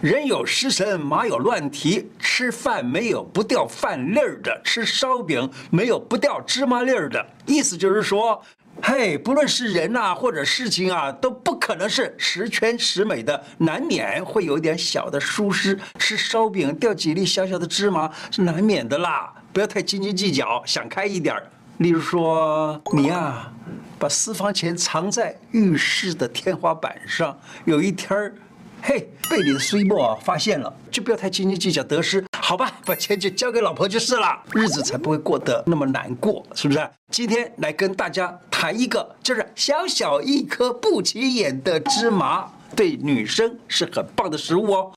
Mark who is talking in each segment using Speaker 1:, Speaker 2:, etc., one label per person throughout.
Speaker 1: 人有失神，马有乱蹄。吃饭没有不掉饭粒儿的，吃烧饼没有不掉芝麻粒儿的。意思就是说，嘿，不论是人啊，或者事情啊，都不可能是十全十美的，难免会有一点小的疏失。吃烧饼掉几粒小小的芝麻是难免的啦，不要太斤斤计较，想开一点儿。例如说，你呀、把私房钱藏在浴室的天花板上，有一天儿。嘿，被你的衰末发现了，就不要太斤斤计较得失，好吧？把钱就交给老婆就是了，日子才不会过得那么难过，是不是？今天来跟大家谈一个，就是小小一颗不起眼的芝麻，对女生是很棒的食物哦。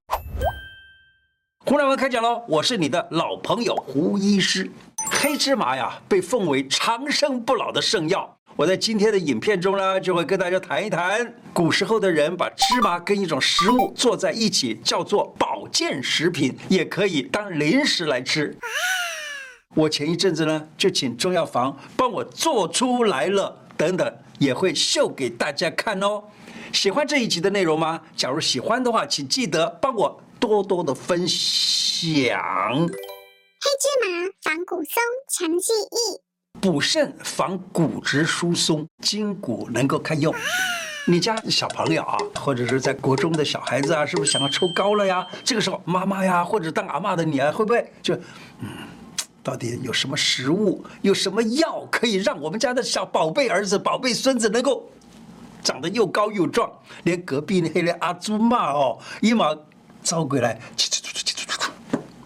Speaker 1: 胡乃文开讲喽，我是你的老朋友胡医师。黑芝麻呀，被奉为长生不老的圣药。我在今天的影片中呢，就会跟大家谈一谈古时候的人把芝麻跟一种食物做在一起，叫做保健食品，也可以当零食来吃。我前一阵子呢，就请中药房帮我做出来了，等等也会秀给大家看哦。喜欢这一集的内容吗？假如喜欢的话，请记得帮我多多的分享。
Speaker 2: 黑芝麻防骨松，强记忆。
Speaker 1: 补肾防骨质疏松，筋骨能够堪用。你家小朋友啊，或者是在国中的小孩子啊，是不是想要抽高了呀？这个时候，妈妈呀，或者当阿嬷的你啊，会不会就，嗯，到底有什么食物，有什么药可以让我们家的小宝贝儿子、宝贝孙子能够长得又高又壮？连隔壁那个阿猪妈哦，一毛招过来，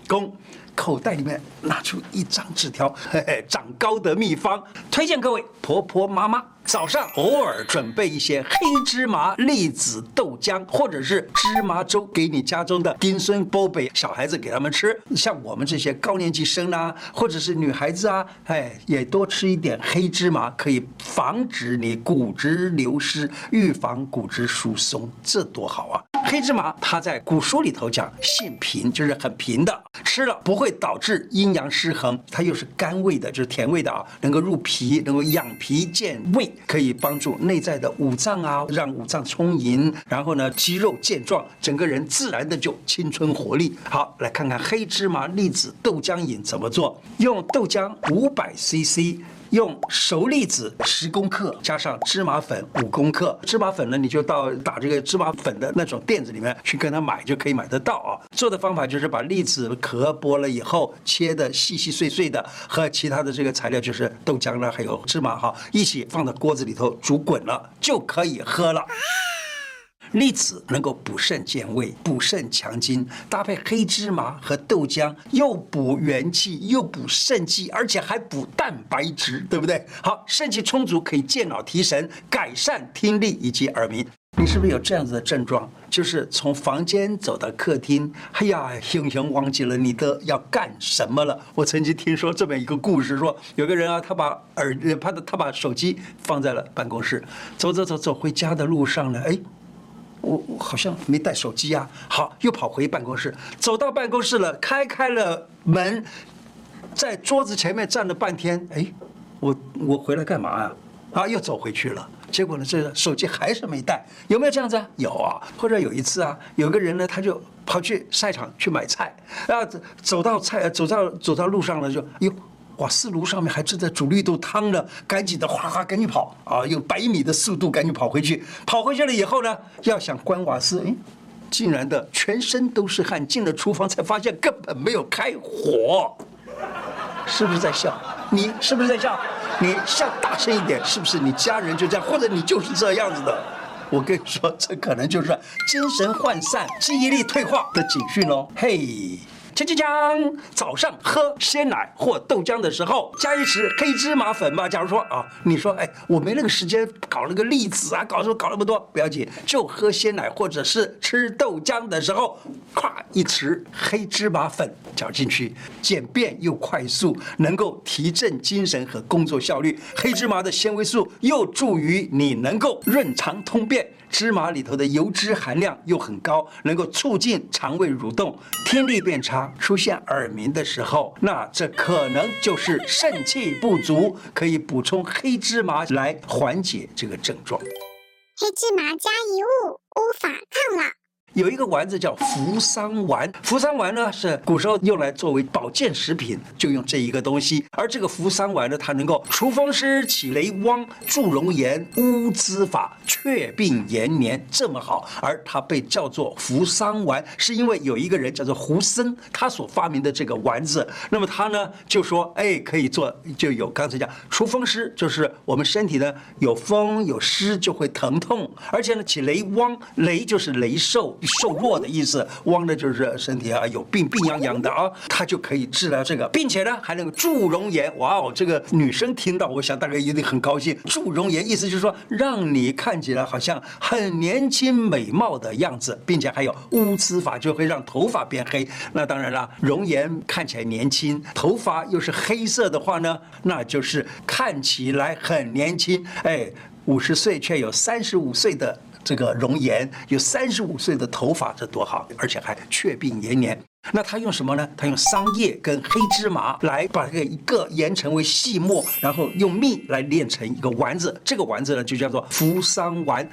Speaker 1: 攻。口袋里面拿出一张纸条，嘿嘿，长高的秘方，推荐各位婆婆妈妈早上偶尔准备一些黑芝麻栗子豆浆，或者是芝麻粥给你家中的丁孙波贝小孩子给他们吃。像我们这些高年级生啊，或者是女孩子啊，哎，也多吃一点黑芝麻，可以防止你骨质流失，预防骨质疏松，这多好啊！黑芝麻它在古书里头讲性平，就是很平的，吃了不会导致阴阳失衡，它又是甘味的，就是甜味的啊，能够入脾，能够养脾健胃，可以帮助内在的五脏啊，让五脏充盈，然后呢肌肉健壮，整个人自然的就青春活力。好，来看看黑芝麻栗子豆浆饮怎么做，用豆浆五百 CC。用熟栗子十公克，加上芝麻粉五公克。芝麻粉呢，你就到打这个芝麻粉的那种店子里面去跟他买，就可以买得到啊。做的方法就是把栗子壳剥了以后，切的细细碎碎的，和其他的这个材料就是豆浆了，还有芝麻哈，一起放到锅子里头煮滚了，就可以喝了。栗子能够补肾健胃、补肾强筋，搭配黑芝麻和豆浆，又补元气，又补肾气，而且还补蛋白质，对不对？好，肾气充足可以健脑提神，改善听力以及耳鸣。你是不是有这样子的症状？就是从房间走到客厅，哎呀，轻轻忘记了你的要干什么了。我曾经听说这么一个故事，说有个人啊，他把耳，他的他把手机放在了办公室，走走走走回家的路上呢，哎。我我好像没带手机呀，好，又跑回办公室，走到办公室了，开开了门，在桌子前面站了半天，哎，我我回来干嘛呀？啊，又走回去了，结果呢，这个手机还是没带，有没有这样子啊？有啊，或者有一次啊，有个人呢，他就跑去菜场去买菜，啊，走到菜，走到走到路上了，就哟。瓦斯炉上面还正在煮绿豆汤呢，赶紧的，哗哗，赶紧跑啊！用百米的速度赶紧跑回去。跑回去了以后呢，要想关瓦斯，哎，竟然的全身都是汗。进了厨房才发现根本没有开火，是不是在笑？你是不是在笑？你笑大声一点，是不是？你家人就这样，或者你就是这样子的？我跟你说，这可能就是精神涣散、记忆力退化的警讯哦。嘿。锵锵锵！早上喝鲜奶或豆浆的时候，加一匙黑芝麻粉吧。假如说啊，你说哎，我没那个时间搞那个栗子啊，搞什么搞那么多，不要紧，就喝鲜奶或者是吃豆浆的时候，咵一匙黑芝麻粉搅进去，简便又快速，能够提振精神和工作效率。黑芝麻的纤维素又助于你能够润肠通便。芝麻里头的油脂含量又很高，能够促进肠胃蠕动，听力变差，出现耳鸣的时候，那这可能就是肾气不足，可以补充黑芝麻来缓解这个症状。
Speaker 2: 黑芝麻加一物，乌发抗老。
Speaker 1: 有一个丸子叫扶桑丸，扶桑丸呢是古时候用来作为保健食品，就用这一个东西。而这个扶桑丸呢，它能够除风湿、起雷汪、助容颜、乌兹发、却病延年，这么好。而它被叫做扶桑丸，是因为有一个人叫做胡僧，他所发明的这个丸子。那么他呢就说，哎，可以做，就有刚才讲除风湿，就是我们身体呢有风有湿就会疼痛，而且呢起雷汪，雷就是雷兽。瘦弱的意思，汪的就是身体啊有病病殃殃的啊，它就可以治疗这个，并且呢还能助容颜。哇哦，这个女生听到，我想大概一定很高兴。助容颜意思就是说，让你看起来好像很年轻美貌的样子，并且还有乌兹发，就会让头发变黑。那当然了，容颜看起来年轻，头发又是黑色的话呢，那就是看起来很年轻。哎，五十岁却有三十五岁的。这个容颜有三十五岁的头发，这多好，而且还却病延年。那他用什么呢？他用桑叶跟黑芝麻来把这个一个研成为细末，然后用蜜来炼成一个丸子。这个丸子呢，就叫做扶桑丸。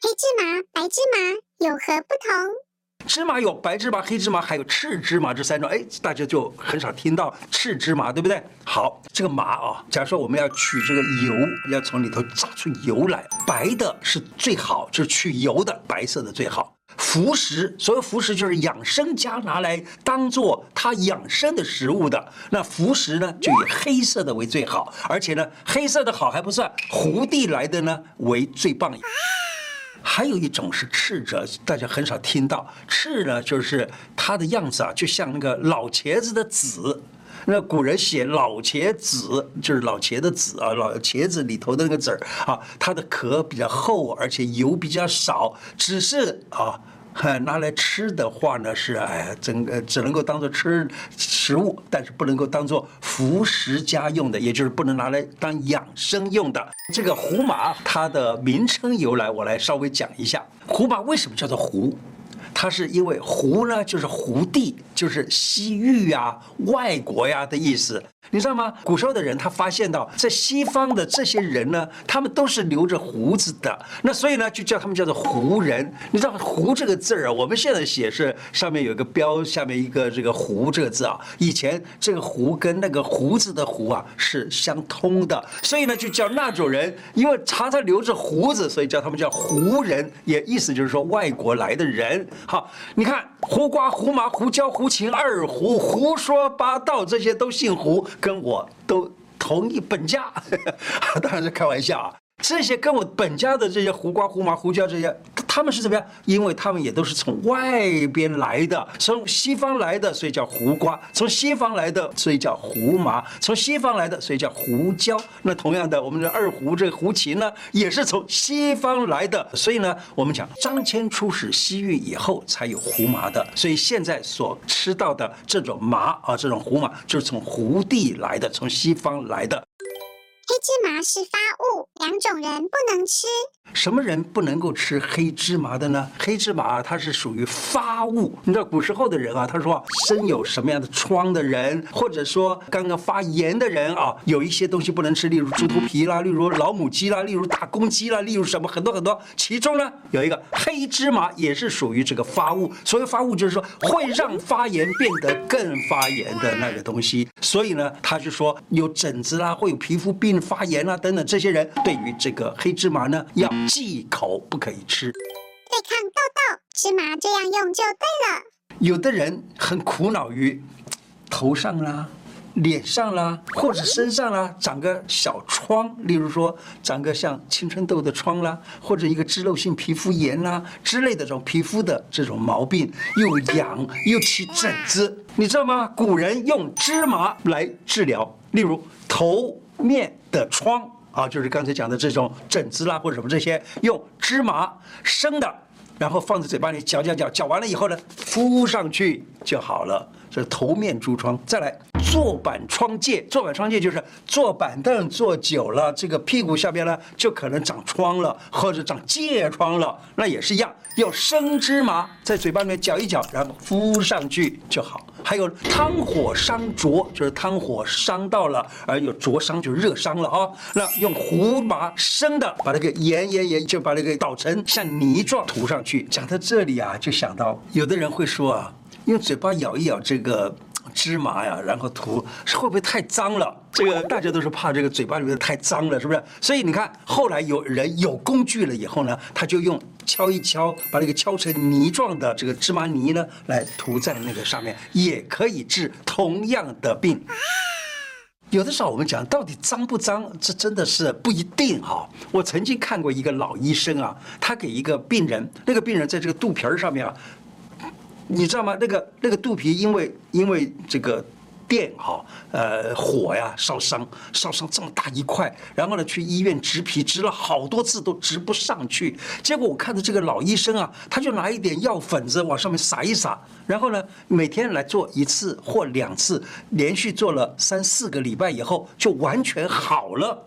Speaker 2: 黑芝麻、白芝麻有何不同？
Speaker 1: 芝麻有白芝麻、黑芝麻，还有赤芝麻这三种。哎，大家就很少听到赤芝麻，对不对？好，这个麻啊，假如说我们要取这个油，要从里头榨出油来，白的是最好，就是取油的，白色的最好。服食，所谓服食就是养生家拿来当做他养生的食物的。那服食呢，就以黑色的为最好，而且呢，黑色的好还不算，胡地来的呢为最棒。还有一种是赤者，大家很少听到。赤呢，就是它的样子啊，就像那个老茄子的籽。那古人写老茄子，就是老茄的籽啊，老茄子里头的那个籽儿啊，它的壳比较厚，而且油比较少，只是啊。拿来吃的话呢，是哎，整个只能够当做吃食物，但是不能够当做服食家用的，也就是不能拿来当养生用的。这个胡麻它的名称由来，我来稍微讲一下。胡麻为什么叫做胡？它是因为胡呢，就是胡地，就是西域呀、外国呀的意思。你知道吗？古时候的人他发现到，在西方的这些人呢，他们都是留着胡子的，那所以呢，就叫他们叫做胡人。你知道“胡”这个字儿啊，我们现在写是上面有一个标，下面一个这个“胡”这个字啊。以前这个“胡”跟那个胡子的“胡”啊是相通的，所以呢，就叫那种人，因为常常留着胡子，所以叫他们叫胡人，也意思就是说外国来的人。好，你看胡瓜、胡麻、胡椒、胡芹、二胡、胡说八道，这些都姓胡。跟我都同一本家，当然是开玩笑啊。这些跟我本家的这些胡瓜、胡麻、胡椒这些，他们是怎么样？因为他们也都是从外边来的，从西方来的，所以叫胡瓜；从西方来的，所以叫胡麻；从西方来的，所以叫胡椒。那同样的，我们的二胡这个胡琴呢，也是从西方来的。所以呢，我们讲张骞出使西域以后才有胡麻的。所以现在所吃到的这种麻啊，这种胡麻就是从胡地来的，从西方来的。
Speaker 2: 芝麻是发物，两种人不能吃。
Speaker 1: 什么人不能够吃黑芝麻的呢？黑芝麻它是属于发物。你知道古时候的人啊，他说身有什么样的疮的人，或者说刚刚发炎的人啊，有一些东西不能吃，例如猪头皮啦，例如老母鸡啦，例如大公鸡啦，例如什么很多很多。其中呢，有一个黑芝麻也是属于这个发物。所谓发物，就是说会让发炎变得更发炎的那个东西。所以呢，他就说有疹子啦，会有皮肤病发炎啦等等，这些人对于这个黑芝麻呢要。忌口不可以吃，
Speaker 2: 对抗痘痘，芝麻这样用就对了。
Speaker 1: 有的人很苦恼于头上啦、脸上啦，或者身上啦，长个小疮，例如说长个像青春痘的疮啦，或者一个脂漏性皮肤炎啦之类的这种皮肤的这种毛病，又痒又起疹子，你知道吗？古人用芝麻来治疗，例如头面的疮。啊，就是刚才讲的这种疹子啦，或者什么这些，用芝麻生的，然后放在嘴巴里嚼嚼嚼，嚼完了以后呢，敷上去就好了。这是头面痔疮。再来，坐板疮疥，坐板疮疥就是坐板凳坐久了，这个屁股下边呢就可能长疮了，或者长疥疮了，那也是一样，用生芝麻在嘴巴里面搅一搅，然后敷上去就好。还有汤火伤灼，就是汤火伤到了，而有灼伤就热伤了啊。那用胡麻生的，把那个盐盐盐，就把那个捣成像泥状涂上去。讲到这里啊，就想到有的人会说啊，用嘴巴咬一咬这个芝麻呀，然后涂，会不会太脏了？这个大家都是怕这个嘴巴里面太脏了，是不是？所以你看，后来有人有工具了以后呢，他就用。敲一敲，把那个敲成泥状的这个芝麻泥呢，来涂在那个上面，也可以治同样的病。有的时候我们讲到底脏不脏，这真的是不一定哈。我曾经看过一个老医生啊，他给一个病人，那个病人在这个肚皮儿上面啊，你知道吗？那个那个肚皮因为因为这个。电哈，呃，火呀，烧伤，烧伤这么大一块，然后呢，去医院植皮，植了好多次都植不上去。结果我看到这个老医生啊，他就拿一点药粉子往上面撒一撒，然后呢，每天来做一次或两次，连续做了三四个礼拜以后，就完全好了。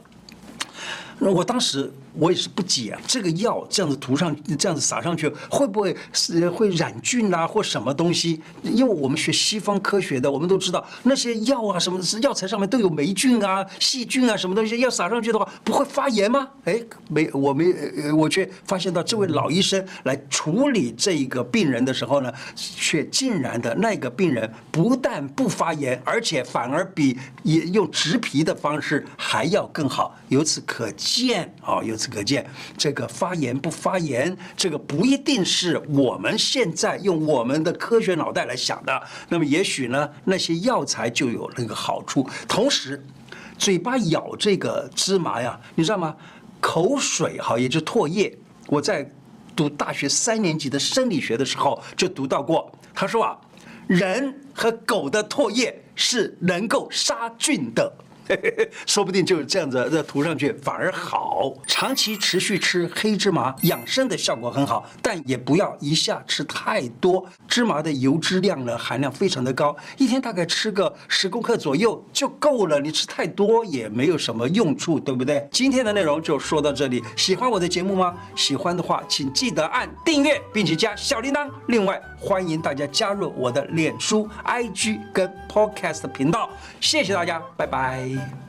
Speaker 1: 那我当时。我也是不解啊，这个药这样子涂上，这样子撒上去，会不会是会染菌啊，或什么东西？因为我们学西方科学的，我们都知道那些药啊，什么药材上面都有霉菌啊、细菌啊，什么东西要撒上去的话，不会发炎吗？哎，没，我没，我却发现到这位老医生来处理这一个病人的时候呢，却竟然的那个病人不但不发炎，而且反而比也用植皮的方式还要更好。由此可见见啊，由此。可见，这个发炎不发炎，这个不一定是我们现在用我们的科学脑袋来想的。那么，也许呢，那些药材就有那个好处。同时，嘴巴咬这个芝麻呀，你知道吗？口水哈，也就唾液。我在读大学三年级的生理学的时候就读到过，他说啊，人和狗的唾液是能够杀菌的。说不定就是这样子，这涂上去反而好。长期持续吃黑芝麻养生的效果很好，但也不要一下吃太多。芝麻的油脂量呢，含量非常的高，一天大概吃个十公克左右就够了。你吃太多也没有什么用处，对不对？今天的内容就说到这里。喜欢我的节目吗？喜欢的话，请记得按订阅，并且加小铃铛。另外，欢迎大家加入我的脸书、IG 跟 Podcast 频道。谢谢大家，拜拜。Lee.